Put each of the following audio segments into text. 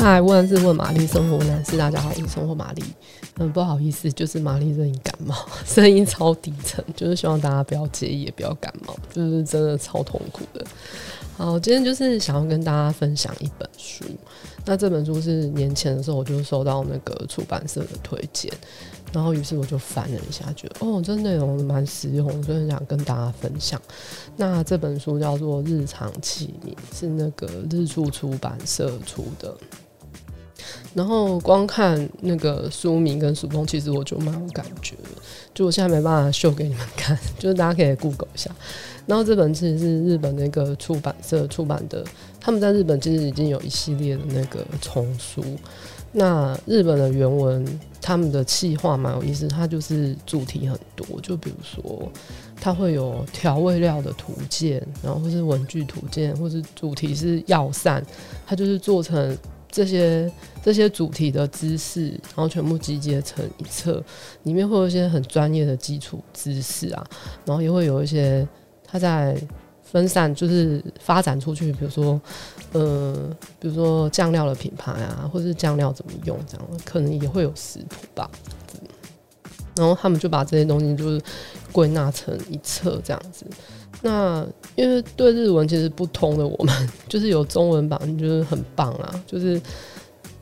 嗨，问是问玛丽，生活男士，大家好，我是生活玛丽。嗯，不好意思，就是玛丽最近感冒，声音超低沉，就是希望大家不要介意，也不要感冒，就是真的超痛苦的。好，今天就是想要跟大家分享一本书。那这本书是年前的时候我就收到那个出版社的推荐，然后于是我就翻了一下，觉得哦，这内容蛮实用，所以想跟大家分享。那这本书叫做《日常器皿》，是那个日出出版社出的。然后光看那个书名跟书封，其实我就蛮有感觉的。就我现在没办法秀给你们看，就是大家可以 Google 一下。然后这本其实是日本那个出版社出版的，他们在日本其实已经有一系列的那个丛书。那日本的原文，他们的企划蛮有意思，它就是主题很多，就比如说它会有调味料的图鉴，然后或是文具图鉴，或是主题是药膳，它就是做成。这些这些主题的知识，然后全部集结成一册，里面会有一些很专业的基础知识啊，然后也会有一些它在分散，就是发展出去，比如说，呃，比如说酱料的品牌啊，或者是酱料怎么用，这样可能也会有食谱吧。然后他们就把这些东西就是归纳成一册这样子。那因为对日文其实不通的我们，就是有中文版，就是很棒啊。就是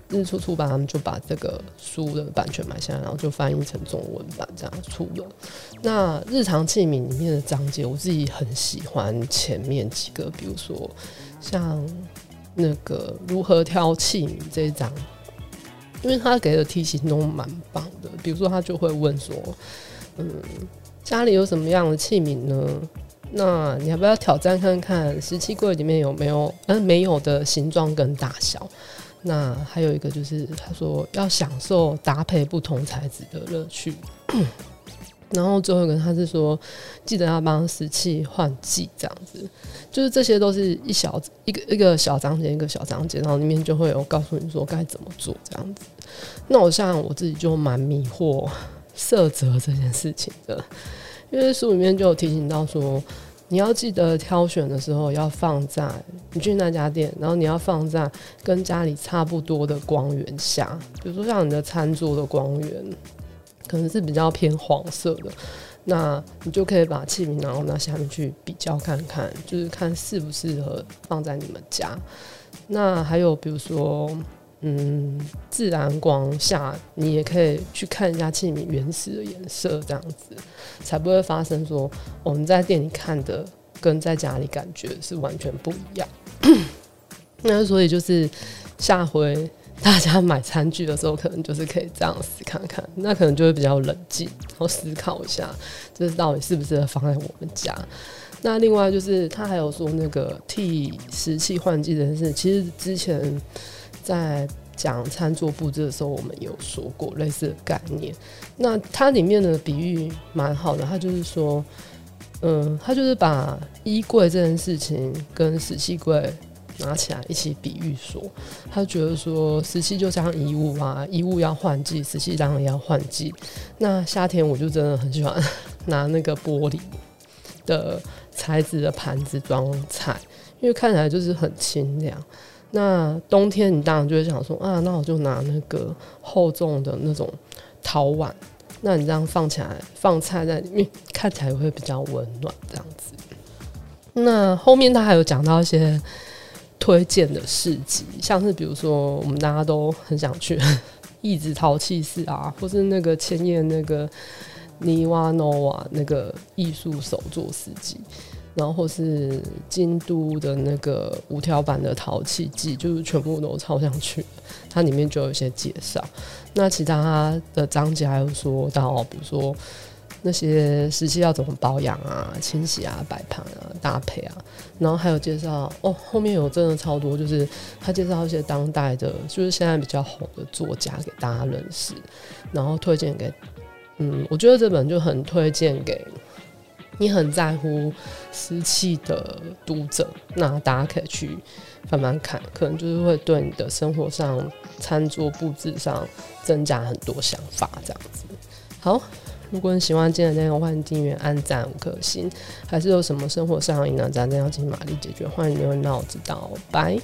日出出版他们就把这个书的版权买下来，然后就翻译成中文版这样出了。那日常器皿里面的章节，我自己很喜欢前面几个，比如说像那个如何挑器皿这一章，因为他给的题型都蛮棒的。比如说他就会问说，嗯，家里有什么样的器皿呢？那你要不要挑战看看十七柜里面有没有嗯没有的形状跟大小？那还有一个就是他说要享受搭配不同材质的乐趣。然后最后一个他是说记得要帮食器换季这样子，就是这些都是一小一个一个小章节一个小章节，然后里面就会有告诉你说该怎么做这样子。那我像我自己就蛮迷惑色泽这件事情的。因为书里面就有提醒到说，你要记得挑选的时候要放在你去那家店，然后你要放在跟家里差不多的光源下，比如说像你的餐桌的光源可能是比较偏黄色的，那你就可以把器皿然后拿下面去比较看看，就是看适不适合放在你们家。那还有比如说。嗯，自然光下，你也可以去看一下器皿原始的颜色，这样子才不会发生说我们在店里看的跟在家里感觉是完全不一样。那所以就是下回大家买餐具的时候，可能就是可以这样试看看，那可能就会比较冷静，然后思考一下，就是到底适不适合放在我们家。那另外就是他还有说那个替食器换季这件事，其实之前。在讲餐桌布置的时候，我们有说过类似的概念。那它里面的比喻蛮好的，它就是说，嗯，它就是把衣柜这件事情跟食器柜拿起来一起比喻说，他觉得说食器就像衣物啊，衣物要换季，食器当然要换季。那夏天我就真的很喜欢拿那个玻璃的材质的盘子装菜，因为看起来就是很清凉。那冬天你当然就会想说啊，那我就拿那个厚重的那种陶碗，那你这样放起来放菜在里面，看起来会比较温暖这样子。那后面他还有讲到一些推荐的市集，像是比如说我们大家都很想去 义子陶器市啊，或是那个千叶那个尼瓦诺瓦那个艺术手作市集。然后或是京都的那个五条版的陶器季，就是全部都超想去。它里面就有一些介绍。那其他的章节还有说到，比如说那些食器要怎么保养啊、清洗啊、摆盘啊、搭配啊。然后还有介绍哦，后面有真的超多，就是他介绍一些当代的，就是现在比较红的作家给大家认识，然后推荐给嗯，我觉得这本就很推荐给。你很在乎食器的读者，那大家可以去慢慢看，可能就是会对你的生活上、餐桌布置上增加很多想法，这样子。好，如果你喜欢今天的内容，欢迎订阅、按赞五颗星。还是有什么生活上疑难杂症要请玛丽解决，欢迎留言让我知道。拜。